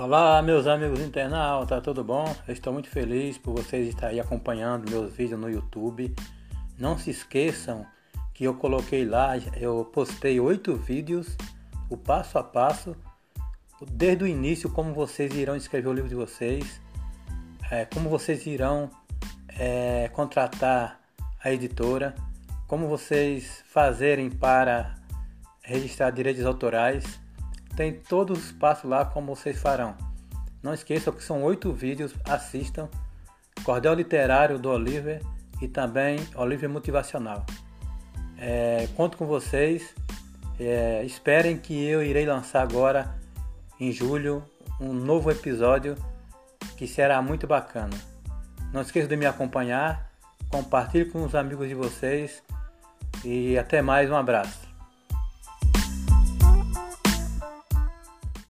Olá, meus amigos internautas, tudo bom? Eu estou muito feliz por vocês estarem acompanhando meus vídeos no YouTube. Não se esqueçam que eu coloquei lá, eu postei oito vídeos, o passo a passo, desde o início, como vocês irão escrever o livro de vocês, é, como vocês irão é, contratar a editora, como vocês fazerem para registrar direitos autorais tem todos os passos lá como vocês farão. Não esqueçam que são oito vídeos, assistam. Cordel Literário do Oliver e também Oliver Motivacional. É, conto com vocês. É, esperem que eu irei lançar agora em julho um novo episódio que será muito bacana. Não esqueçam de me acompanhar, compartilhe com os amigos de vocês e até mais, um abraço.